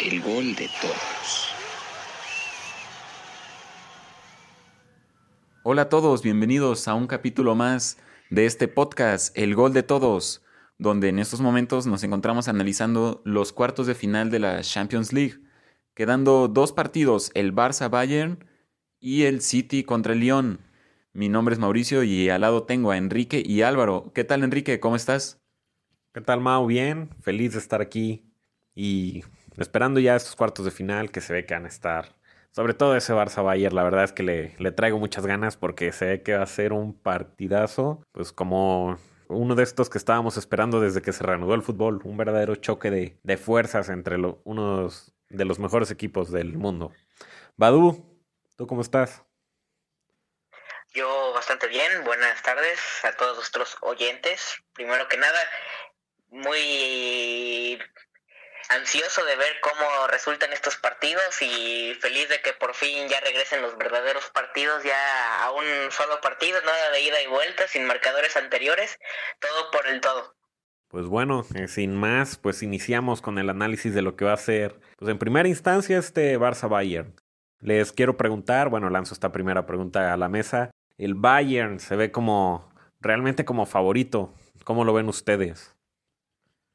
el gol de todos. Hola a todos, bienvenidos a un capítulo más de este podcast, El Gol de Todos, donde en estos momentos nos encontramos analizando los cuartos de final de la Champions League, quedando dos partidos, el Barça-Bayern y el City contra el Lyon. Mi nombre es Mauricio y al lado tengo a Enrique y Álvaro. ¿Qué tal Enrique? ¿Cómo estás? ¿Qué tal Mau? Bien, feliz de estar aquí y esperando ya estos cuartos de final que se ve que van a estar. Sobre todo ese Barça Bayern, la verdad es que le, le traigo muchas ganas porque se ve que va a ser un partidazo, pues como uno de estos que estábamos esperando desde que se reanudó el fútbol, un verdadero choque de, de fuerzas entre lo, unos de los mejores equipos del mundo. Badu, ¿tú cómo estás? Yo bastante bien, buenas tardes a todos nuestros oyentes. Primero que nada, muy ansioso de ver cómo resultan estos partidos y feliz de que por fin ya regresen los verdaderos partidos ya a un solo partido, nada de ida y vuelta, sin marcadores anteriores, todo por el todo. Pues bueno, eh, sin más, pues iniciamos con el análisis de lo que va a ser, pues en primera instancia este Barça Bayern. Les quiero preguntar, bueno, lanzo esta primera pregunta a la mesa el Bayern se ve como realmente como favorito. ¿Cómo lo ven ustedes?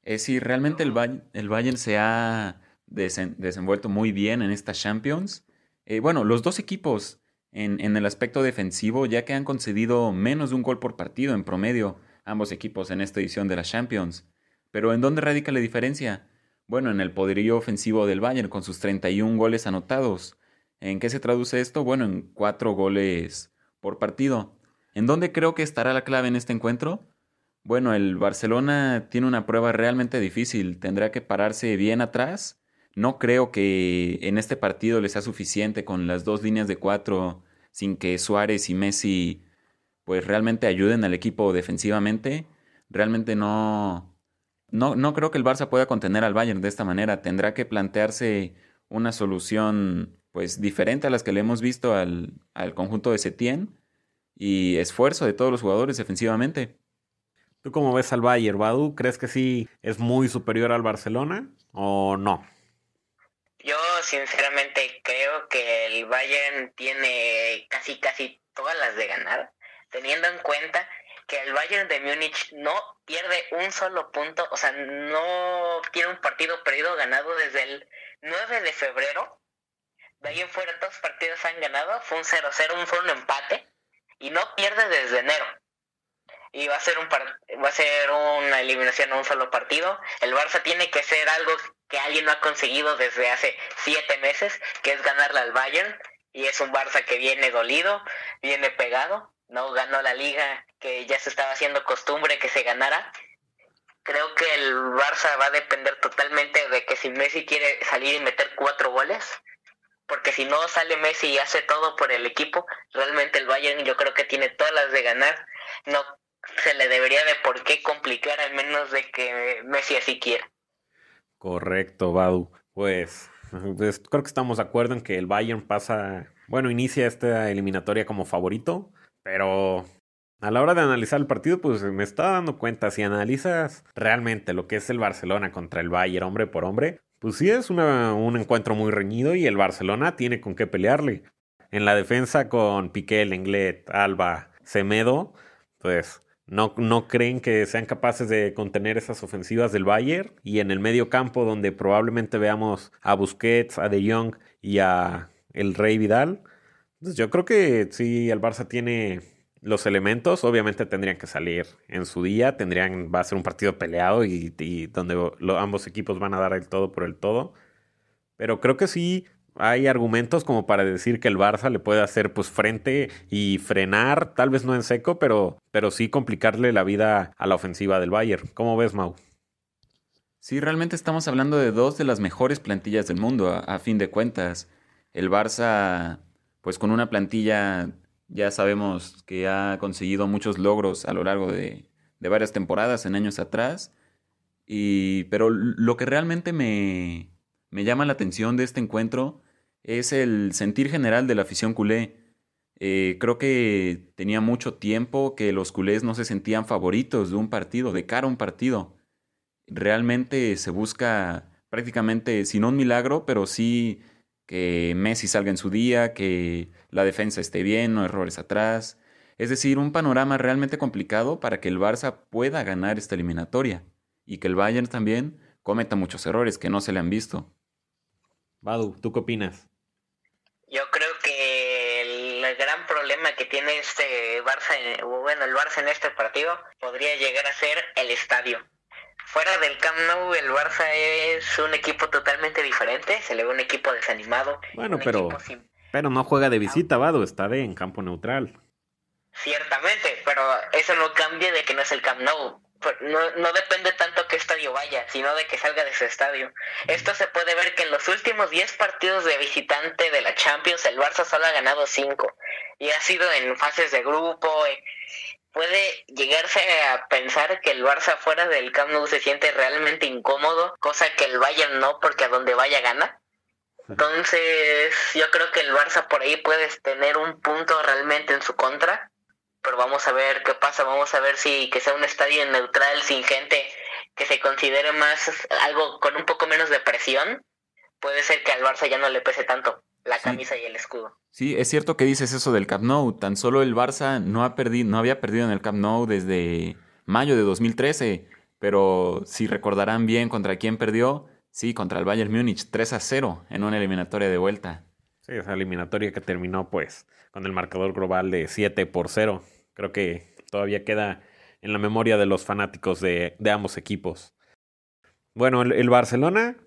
Eh, sí, realmente el, el Bayern se ha desenvuelto muy bien en esta Champions. Eh, bueno, los dos equipos en, en, el aspecto defensivo, ya que han concedido menos de un gol por partido en promedio, ambos equipos en esta edición de la Champions. Pero ¿en dónde radica la diferencia? Bueno, en el poderío ofensivo del Bayern con sus 31 goles anotados. ¿En qué se traduce esto? Bueno, en cuatro goles por partido. ¿En dónde creo que estará la clave en este encuentro? Bueno, el Barcelona tiene una prueba realmente difícil. Tendrá que pararse bien atrás. No creo que en este partido le sea suficiente con las dos líneas de cuatro sin que Suárez y Messi pues realmente ayuden al equipo defensivamente. Realmente no, no, no creo que el Barça pueda contener al Bayern de esta manera. Tendrá que plantearse una solución pues diferente a las que le hemos visto al, conjunto de Setien y esfuerzo de todos los jugadores defensivamente. ¿Tú cómo ves al Bayern, Badu? ¿Crees que sí es muy superior al Barcelona o no? Yo sinceramente creo que el Bayern tiene casi casi todas las de ganar, teniendo en cuenta que el Bayern de Múnich no pierde un solo punto, o sea, no tiene un partido perdido ganado desde el 9 de febrero de ahí en fuera los partidos han ganado. Fue un 0-0, un, fue un empate. Y no pierde desde enero. Y va a ser un va a ser una eliminación a un solo partido. El Barça tiene que hacer algo que alguien no ha conseguido desde hace siete meses, que es ganarle al Bayern. Y es un Barça que viene dolido, viene pegado. No ganó la liga que ya se estaba haciendo costumbre que se ganara creo que el Barça va a depender totalmente de que si Messi quiere salir y meter cuatro goles, porque si no sale Messi y hace todo por el equipo, realmente el Bayern yo creo que tiene todas las de ganar. No se le debería de por qué complicar al menos de que Messi así quiera. Correcto, Badu. Pues, pues, creo que estamos de acuerdo en que el Bayern pasa, bueno, inicia esta eliminatoria como favorito, pero a la hora de analizar el partido, pues me estaba dando cuenta, si analizas realmente lo que es el Barcelona contra el Bayern hombre por hombre, pues sí es un encuentro muy reñido y el Barcelona tiene con qué pelearle. En la defensa con Piqué, Lenglet, Alba, Semedo, pues no, no creen que sean capaces de contener esas ofensivas del Bayern. Y en el medio campo, donde probablemente veamos a Busquets, a De Jong y a el Rey Vidal, pues yo creo que sí, el Barça tiene los elementos obviamente tendrían que salir en su día, tendrían, va a ser un partido peleado y, donde ambos equipos van a dar el todo por el todo. Pero creo que sí hay argumentos como para decir que el Barça le puede hacer pues frente y frenar, tal vez no en seco, pero, pero sí complicarle la vida a la ofensiva del Bayern. ¿Cómo ves, Mau? Sí, realmente estamos hablando de dos de las mejores plantillas del mundo, a, a fin de cuentas. El Barça, pues con una plantilla ya sabemos que ha conseguido muchos logros a lo largo de, varias temporadas en años atrás. Y, pero lo que realmente me, llama la atención de este encuentro es el sentir general de la afición culé. Eh, creo que tenía mucho tiempo que los culés no se sentían favoritos de un partido, de cara a un partido. Realmente se busca prácticamente, si no un milagro, pero sí que Messi salga en su día, que la defensa esté bien, no errores atrás. Es decir, un panorama realmente complicado para que el Barça pueda ganar esta eliminatoria y que el Bayern también cometa muchos errores que no se le han visto. Badu, ¿tú qué opinas? Yo creo que el gran problema que tiene este Barça, bueno, el Barça en este partido podría llegar a ser el estadio. Fuera del Camp Nou, el Barça es un equipo totalmente diferente, se le ve un equipo desanimado. Bueno, pero, pero no juega de visita, Vado, está de en campo neutral. Ciertamente, pero eso no cambia de que no es el Camp Nou. Pues, no, no depende tanto que estadio vaya, sino de que salga de su estadio. Esto se puede ver que en los últimos 10 partidos de visitante de la Champions, el Barça solo ha ganado 5. Y ha sido en fases de grupo. Eh, puede llegarse a pensar que el Barça fuera del Camp Nou se siente realmente incómodo, cosa que el Bayern no, porque a donde vaya gana. Entonces, yo creo que el Barça por ahí puede tener un punto realmente en su contra pero vamos a ver qué pasa, vamos a ver si que sea un estadio neutral, sin gente que se considere más algo con un poco menos de presión, puede ser que al Barça ya no le pese tanto la camisa y el escudo. Sí, es cierto que dices eso del Camp Nou, tan solo el Barça no, ha perdido, no había perdido en el Camp Nou desde mayo de 2013, pero si recordarán bien contra quién perdió, sí, contra el Bayern Múnich, 3 a 0 en una eliminatoria de vuelta. Sí, esa eliminatoria que terminó pues con el marcador global de 7 por 0. Creo que todavía queda en la memoria de los fanáticos de, ambos equipos. Bueno, el, Barcelona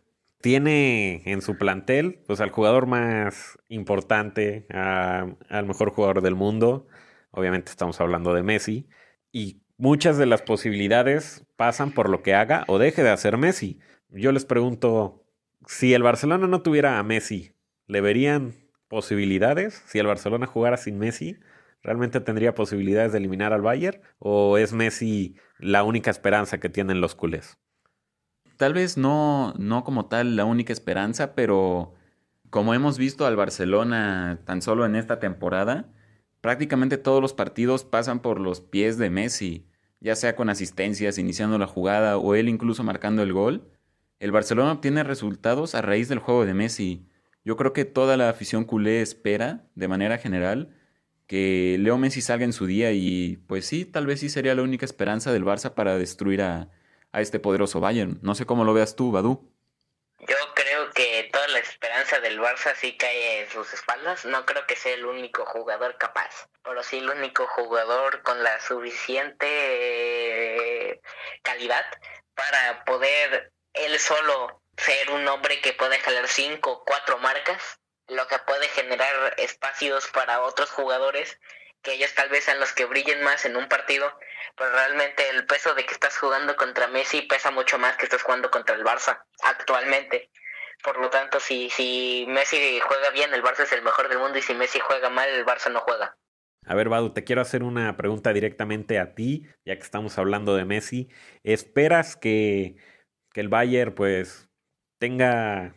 tiene en su plantel pues al jugador más importante, al mejor jugador del mundo. Obviamente estamos hablando de Messi. Y muchas de las posibilidades pasan por lo que haga o deje de hacer Messi. Yo les pregunto, si el Barcelona no tuviera a Messi, ¿le verían posibilidades si el Barcelona jugara sin Messi? ¿Realmente tendría posibilidades de eliminar al Bayern? ¿O es Messi la única esperanza que tienen los culés? Tal vez no, no como tal la única esperanza, pero como hemos visto al Barcelona tan solo en esta temporada, prácticamente todos los partidos pasan por los pies de Messi, ya sea con asistencias, iniciando la jugada o él incluso marcando el gol. El Barcelona obtiene resultados a raíz del juego de Messi. Yo creo que toda la afición culé espera, de manera general, que Leo Messi salga en su día y pues sí, tal vez sí sería la única esperanza del Barça para destruir a, este poderoso Bayern. No sé cómo lo veas tú, Badu. Yo creo que toda la esperanza del Barça sí cae en sus espaldas. No creo que sea el único jugador capaz, pero sí el único jugador con la suficiente calidad para poder él solo ser un hombre que puede jalar cinco o cuatro marcas lo que puede generar espacios para otros jugadores que ellos tal vez sean los que brillen más en un partido, pero realmente el peso de que estás jugando contra Messi pesa mucho más que estás jugando contra el Barça actualmente. Por lo tanto, si, si Messi juega bien, el Barça es el mejor del mundo y si Messi juega mal, el Barça no juega. A ver, Badu, te quiero hacer una pregunta directamente a ti, ya que estamos hablando de Messi. ¿Esperas que, que el Bayern pues tenga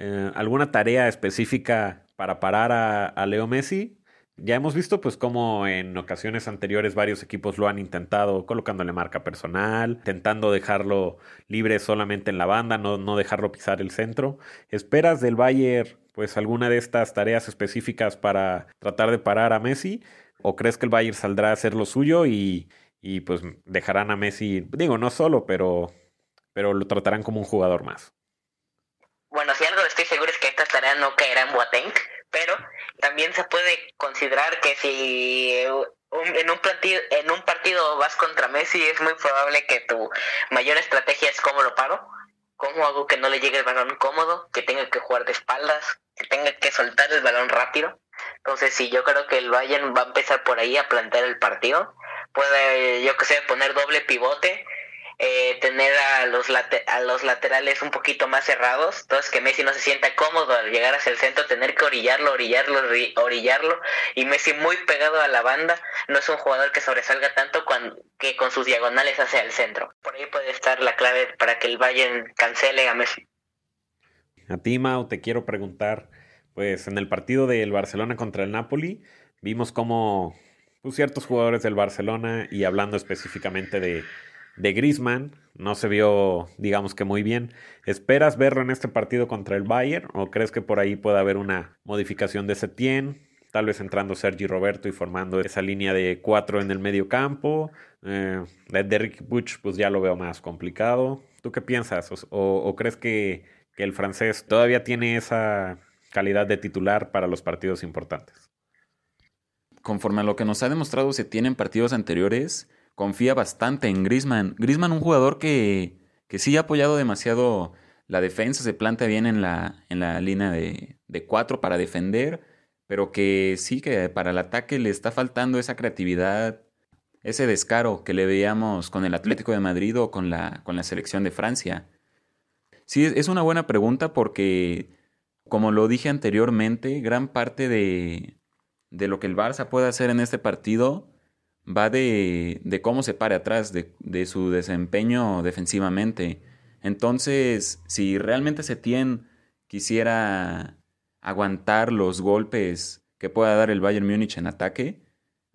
eh, alguna tarea específica para parar a, Leo Messi. Ya hemos visto pues como en ocasiones anteriores varios equipos lo han intentado colocándole marca personal, intentando dejarlo libre solamente en la banda, no, no dejarlo pisar el centro. ¿Esperas del Bayern pues alguna de estas tareas específicas para tratar de parar a Messi? ¿O crees que el Bayern saldrá a hacer lo suyo y, y pues dejarán a Messi, digo, no solo, pero, pero lo tratarán como un jugador más? bueno, si algo estoy seguro es que esta tarea no caerá en Boateng, pero también se puede considerar que si en, un partido, en un partido vas contra Messi, es muy probable que tu mayor estrategia es cómo lo paro, cómo hago que no le llegue el balón cómodo, que tenga que jugar de espaldas, que tenga que soltar el balón rápido. Entonces, sí, yo creo que el Bayern va a empezar por ahí a plantear el partido. Puede, yo que sé, poner doble pivote eh, tener a los, a los laterales un poquito más cerrados, entonces que Messi no se sienta cómodo al llegar hacia el centro, tener que orillarlo, orillarlo, orillarlo, y Messi muy pegado a la banda, no es un jugador que sobresalga tanto que con sus diagonales hacia el centro. Por ahí puede estar la clave para que el Bayern cancele a Messi. A ti, Mau, te quiero preguntar, pues en el partido del Barcelona contra el Napoli, vimos como pues, ciertos jugadores del Barcelona, y hablando específicamente de de Griezmann no se vio, digamos que muy bien. ¿Esperas verlo en este partido contra el Bayern o crees que por ahí puede haber una modificación de Setien? Tal vez entrando Sergi Roberto y formando esa línea de cuatro en el medio campo. Eh, de Rick Butch, pues ya lo veo más complicado. ¿Tú qué piensas? ¿O, crees que, el francés todavía tiene esa calidad de titular para los partidos importantes? Conforme a lo que nos ha demostrado se tiene en partidos anteriores, confía bastante en Grisman. Grisman, un jugador que, que sí ha apoyado demasiado la defensa, se planta bien en la, en la línea de, de cuatro para defender, pero que sí que para el ataque le está faltando esa creatividad, ese descaro que le veíamos con el Atlético de Madrid o con la, con la selección de Francia. Sí, es una buena pregunta porque, como lo dije anteriormente, gran parte de, de lo que el Barça puede hacer en este partido va de, cómo se pare atrás, de, su desempeño defensivamente. Entonces, si realmente Setien quisiera aguantar los golpes que pueda dar el Bayern Múnich en ataque,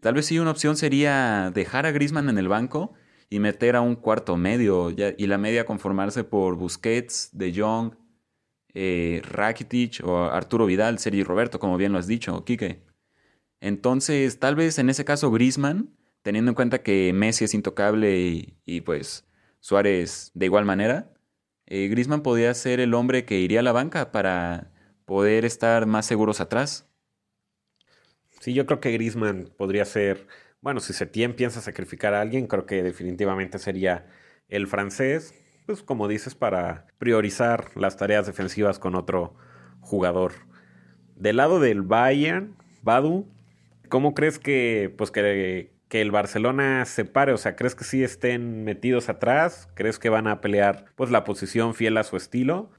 tal vez sí una opción sería dejar a Griezmann en el banco y meter a un cuarto medio y la media conformarse por Busquets, De Jong, eh, Rakitic o Arturo Vidal, Sergi Roberto, como bien lo has dicho, Quique. Entonces, tal vez en ese caso Griezmann teniendo en cuenta que Messi es intocable y, pues Suárez de igual manera, eh, Griezmann podría ser el hombre que iría a la banca para poder estar más seguros atrás. Sí, yo creo que Griezmann podría ser, bueno, si Setien piensa sacrificar a alguien, creo que definitivamente sería el francés, pues como dices, para priorizar las tareas defensivas con otro jugador. Del lado del Bayern, Badu, ¿cómo crees que, pues que que el Barcelona se pare? O sea, ¿crees que sí estén metidos atrás? ¿Crees que van a pelear pues la posición fiel a su estilo?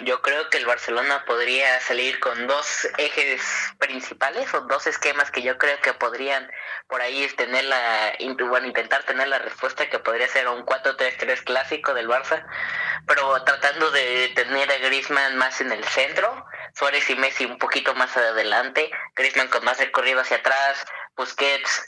Yo creo que el Barcelona podría salir con dos ejes principales o dos esquemas que yo creo que podrían por ahí tener la, intentar tener la respuesta que podría ser un 4-3-3 clásico del Barça, pero tratando de tener a Griezmann más en el centro, Suárez y Messi un poquito más adelante, Griezmann con más recorrido hacia atrás, Busquets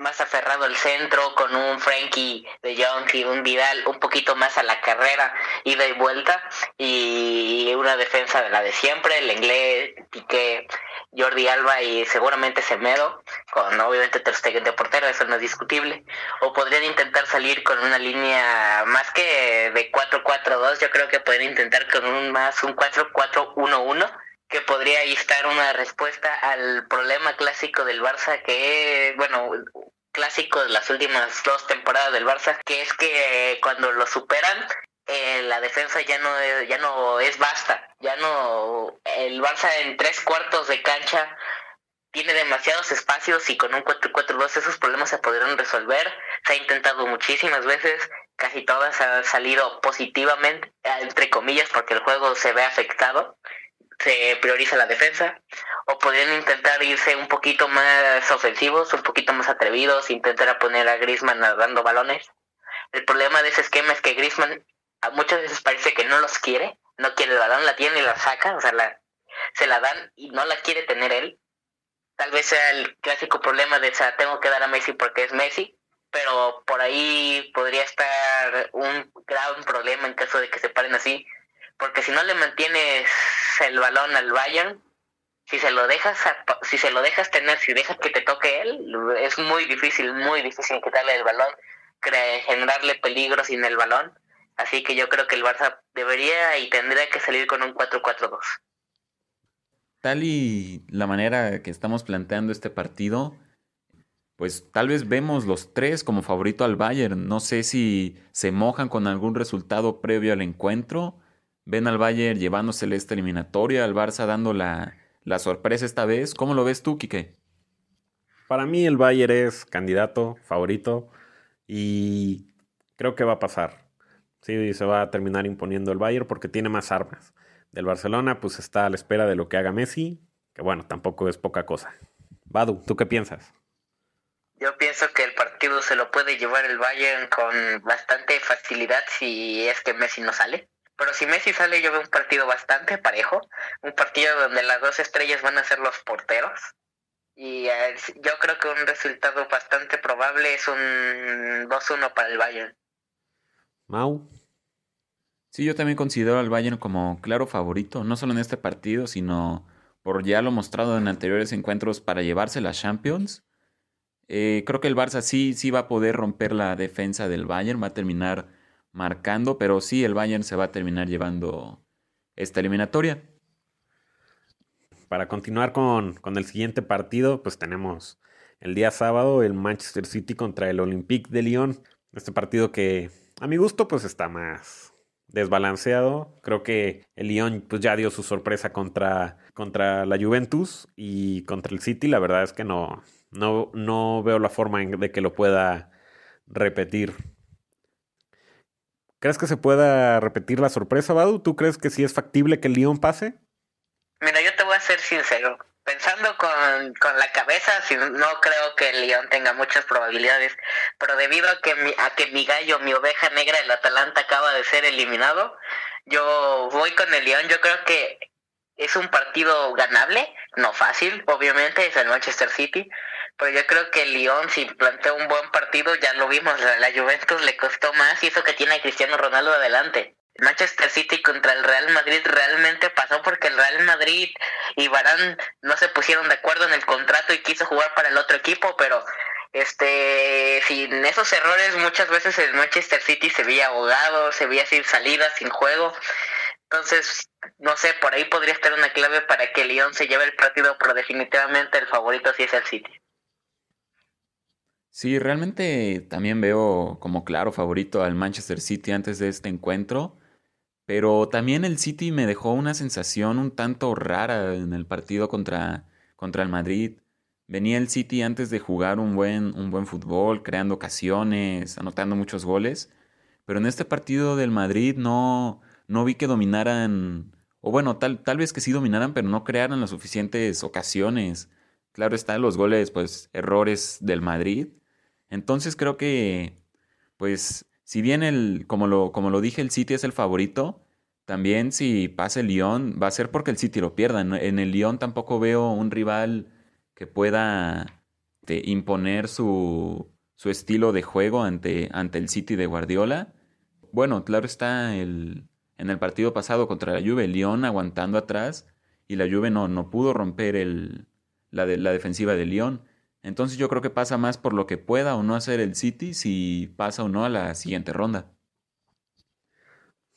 más aferrado al centro, con un Frankie de Jong y un Vidal un poquito más a la carrera, ida y vuelta, y una defensa de la de siempre, el inglés, Piqué, Jordi Alba y seguramente Semedo, con obviamente Ter Stegen de portero, eso no es discutible, o podrían intentar salir con una línea más que de 4-4-2, yo creo que podrían intentar con un más un 4-4-1-1 que podría estar una respuesta al problema clásico del Barça, que, bueno, clásico de las últimas dos temporadas del Barça, que es que cuando lo superan, eh, la defensa ya no, ya no es basta, ya no, el Barça en tres cuartos de cancha tiene demasiados espacios y con un 4-4-2 esos problemas se podrían resolver. Se ha intentado muchísimas veces, casi todas han salido positivamente, entre comillas, porque el juego se ve afectado se prioriza la defensa, o podrían intentar irse un poquito más ofensivos, un poquito más atrevidos, intentar poner a Griezmann dando balones. El problema de ese esquema es que Griezmann a muchas veces parece que no los quiere, no quiere el balón, la tiene y la saca, o sea, la, se la dan y no la quiere tener él. Tal vez sea el clásico problema de, esa tengo que dar a Messi porque es Messi, pero por ahí podría estar un gran problema en caso de que se paren así, porque si no le mantienes el balón al Bayern, si se lo dejas si se lo dejas tener, si dejas que te toque él, es muy difícil, muy difícil quitarle el balón, generarle peligro sin el balón. Así que yo creo que el Barça debería y tendría que salir con un 4-4-2. Tal y la manera que estamos planteando este partido, pues tal vez vemos los tres como favorito al Bayern. No sé si se mojan con algún resultado previo al encuentro ven al Bayern llevándosele esta eliminatoria, al Barça dando la, sorpresa esta vez. ¿Cómo lo ves tú, Quique? Para mí el Bayern es candidato, favorito y creo que va a pasar. Sí, se va a terminar imponiendo el Bayern porque tiene más armas. Del Barcelona pues está a la espera de lo que haga Messi, que bueno, tampoco es poca cosa. Badu, ¿tú qué piensas? Yo pienso que el partido se lo puede llevar el Bayern con bastante facilidad si es que Messi no sale. Pero si Messi sale, yo veo un partido bastante parejo, un partido donde las dos estrellas van a ser los porteros Y eh, yo creo que un resultado bastante probable es un 2-1 para el Bayern. Mau. Sí, yo también considero al Bayern como claro favorito, no solo en este partido, sino por ya lo mostrado en anteriores encuentros para llevarse las Champions. Eh, creo que el Barça sí, sí va a poder romper la defensa del Bayern, va a terminar marcando, pero sí el Bayern se va a terminar llevando esta eliminatoria. Para continuar con, con el siguiente partido, pues tenemos el día sábado el Manchester City contra el Olympique de Lyon. Este partido que a mi gusto pues está más desbalanceado. Creo que el Lyon pues ya dio su sorpresa contra, contra la Juventus y contra el City. La verdad es que no, no, no veo la forma de que lo pueda repetir. ¿Crees que se pueda repetir la sorpresa, Badu? ¿Tú crees que sí es factible que el Lyon pase? Mira, yo te voy a ser sincero. Pensando con, con la cabeza, no creo que el Lyon tenga muchas probabilidades, pero debido a que, mi, a que mi gallo, mi oveja negra, el Atalanta acaba de ser eliminado, yo voy con el Lyon. Yo creo que es un partido ganable, no fácil, obviamente, es el Manchester City, pero yo creo que Lyon, si plantea un buen partido, ya lo vimos, la, Juventus le costó más y eso que tiene a Cristiano Ronaldo adelante. Manchester City contra el Real Madrid realmente pasó porque el Real Madrid y Barán no se pusieron de acuerdo en el contrato y quiso jugar para el otro equipo, pero este sin esos errores muchas veces el Manchester City se veía ahogado, se veía sin salida, sin juego. Entonces, no sé, por ahí podría estar una clave para que Lyon se lleve el partido, pero definitivamente el favorito sí es el City. Sí, realmente también veo como claro favorito al Manchester City antes de este encuentro, pero también el City me dejó una sensación un tanto rara en el partido contra, contra el Madrid. Venía el City antes de jugar un buen, un buen fútbol, creando ocasiones, anotando muchos goles, pero en este partido del Madrid no, no vi que dominaran, o bueno, tal, tal vez que sí dominaran, pero no crearan las suficientes ocasiones. Claro están los goles, pues errores del Madrid. Entonces creo que, pues, si bien el, como lo, como lo dije, el City es el favorito, también si pasa el Lyon va a ser porque el City lo pierda. En el Lyon tampoco veo un rival que pueda imponer su, su estilo de juego ante, ante el City de Guardiola. Bueno, claro está el, en el partido pasado contra la Juve, Lyon aguantando atrás y la Juve no, no pudo romper el, la, la defensiva de Lyon. Entonces yo creo que pasa más por lo que pueda o no hacer el City si pasa o no a la siguiente ronda.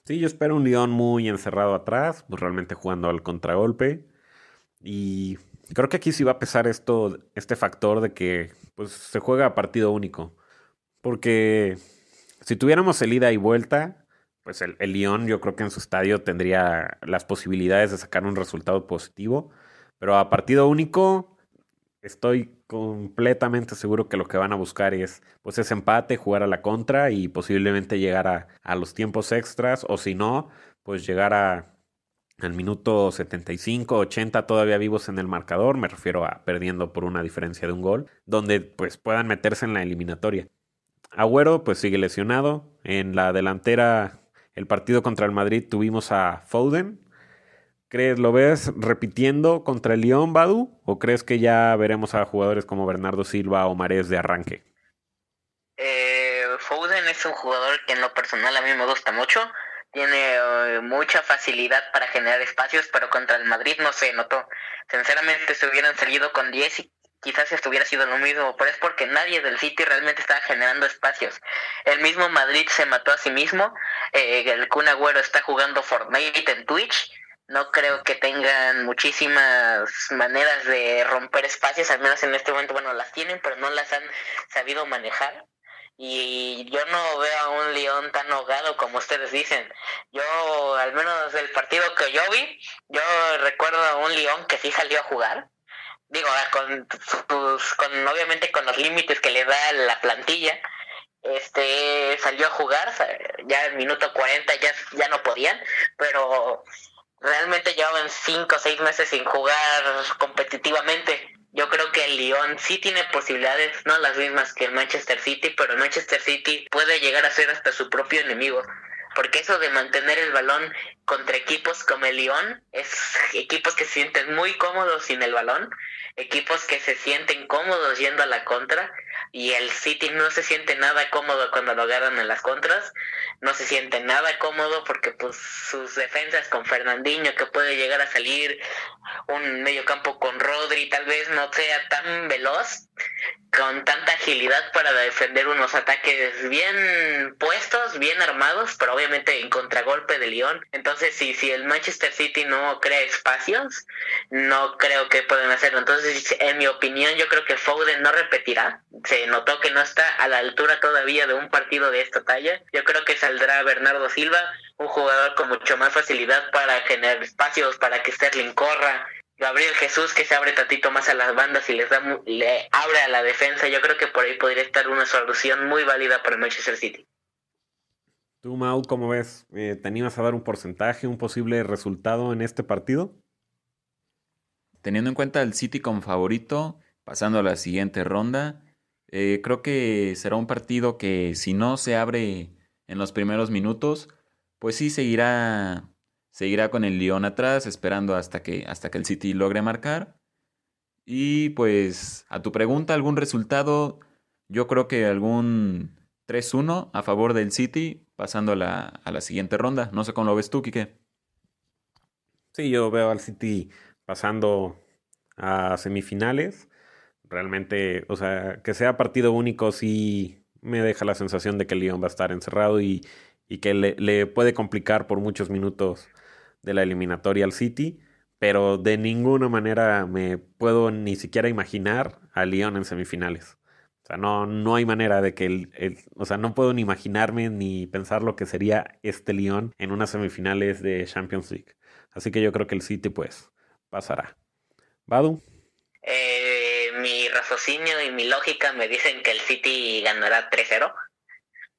Sí, yo espero un Lyon muy encerrado atrás, pues realmente jugando al contragolpe. Y creo que aquí sí va a pesar esto, este factor de que pues, se juega a partido único. Porque si tuviéramos el ida y vuelta, pues el, el Lyon yo creo que en su estadio tendría las posibilidades de sacar un resultado positivo. Pero a partido único, estoy completamente seguro que lo que van a buscar es pues ese empate, jugar a la contra y posiblemente llegar a, los tiempos extras. O si no, pues llegar a, al minuto 75, 80 todavía vivos en el marcador, me refiero a perdiendo por una diferencia de un gol, donde pues puedan meterse en la eliminatoria. Agüero pues sigue lesionado, en la delantera el partido contra el Madrid tuvimos a Foden. ¿Crees, lo ves repitiendo contra el Lyon, Badu? ¿O crees que ya veremos a jugadores como Bernardo Silva o Marés de arranque? Eh, Foden es un jugador que en lo personal a mí me gusta mucho. Tiene eh, mucha facilidad para generar espacios, pero contra el Madrid no se notó. Sinceramente, se hubieran salido con 10 y quizás estuviera sido lo mismo, pero es porque nadie del City realmente estaba generando espacios. El mismo Madrid se mató a sí mismo, eh, el Kun Agüero está jugando Fortnite en Twitch, no creo que tengan muchísimas maneras de romper espacios, al menos en este momento, bueno, las tienen, pero no las han sabido manejar. Y yo no veo a un León tan ahogado como ustedes dicen. Yo, al menos del partido que yo vi, yo recuerdo a un León que sí salió a jugar, digo, con con obviamente con los límites que le da la plantilla, este salió a jugar, ya en minuto 40 ya, ya no podían, pero realmente llevaban 5 o 6 meses sin jugar competitivamente. Yo creo que el Lyon sí tiene posibilidades, no las mismas que el Manchester City, pero Manchester City puede llegar a ser hasta su propio enemigo. porque eso de mantener el balón contra equipos como el Lyon, es equipos que se sienten muy cómodos sin el balón, equipos que se sienten cómodos yendo a la contra, y el City no se siente nada cómodo cuando lo agarran en las contras, no se siente nada cómodo porque pues sus defensas con Fernandinho que puede llegar a salir un mediocampo con Rodri tal vez no sea tan veloz con tanta agilidad para defender unos ataques bien puestos, bien armados, pero obviamente en contragolpe de Lyon. Entonces, si, si el Manchester City no crea espacios, no creo que puedan hacerlo. Entonces, en mi opinión, yo creo que Foden no repetirá. Se notó que no está a la altura todavía de un partido de esta talla. Yo creo que saldrá Bernardo Silva, un jugador con mucho más facilidad para generar espacios, para que Sterling corra, Gabriel Jesús que se abre tantito más a las bandas y les da le abre a la defensa. Yo creo que por ahí podría estar una solución muy válida para el Manchester City. Tú, Mau, ¿cómo ves? Eh, ¿Te animas a dar un porcentaje, un posible resultado en este partido? Teniendo en cuenta el City como favorito, pasando a la siguiente ronda, eh, creo que será un partido que si no se abre en los primeros minutos, pues sí seguirá Seguirá con el Lyon atrás, esperando hasta que, hasta que el City logre marcar. Y pues a tu pregunta, algún resultado, yo creo que algún 3-1 a favor del City, pasando a la, a la siguiente ronda. No sé cómo lo ves tú, Quique. Sí, yo veo al City pasando a semifinales. Realmente, o sea, que sea partido único sí me deja la sensación de que el Lyon va a estar encerrado y, y que le, le, puede complicar por muchos minutos de la eliminatoria al City, pero de ninguna manera me puedo ni siquiera imaginar a Lyon en semifinales. O sea, no, no hay manera de que el, o sea, no puedo ni imaginarme ni pensar lo que sería este Lyon en unas semifinales de Champions League. Así que yo creo que el City pues pasará. Badu. Eh, mi raciocinio y mi lógica me dicen que el City ganará 3-0.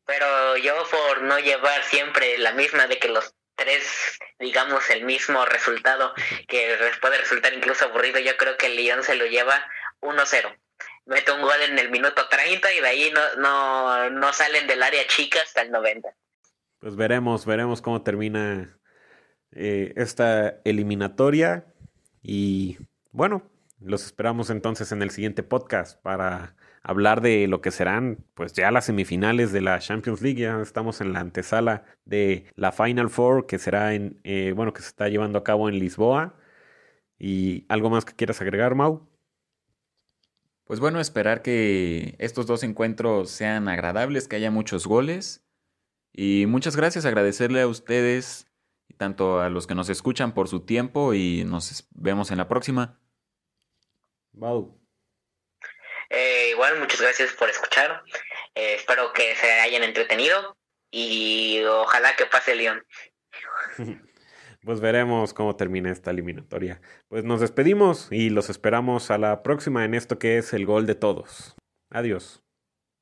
Pero yo por no llevar siempre la misma de que los tres, digamos, el mismo resultado que puede resultar incluso aburrido, yo creo que el Lyon se lo lleva 1-0. Mete un gol en el minuto 30 y de ahí no, no, no salen del área chica hasta el 90. Pues veremos, veremos cómo termina eh, esta eliminatoria y bueno, los esperamos entonces en el siguiente podcast para hablar de lo que serán pues ya las semifinales de la Champions League. Ya estamos en la antesala de la Final Four que será en, eh, bueno, que se está llevando a cabo en Lisboa. ¿Y algo más que quieras agregar, Mau? Pues bueno, esperar que estos dos encuentros sean agradables, que haya muchos goles. Y muchas gracias, agradecerle a ustedes y tanto a los que nos escuchan por su tiempo y nos vemos en la próxima. Mau. Eh, igual, muchas gracias por escuchar. Eh, espero que se hayan entretenido y ojalá que pase León. Pues veremos cómo termina esta eliminatoria. Pues nos despedimos y los esperamos a la próxima en esto que es el gol de todos. Adiós.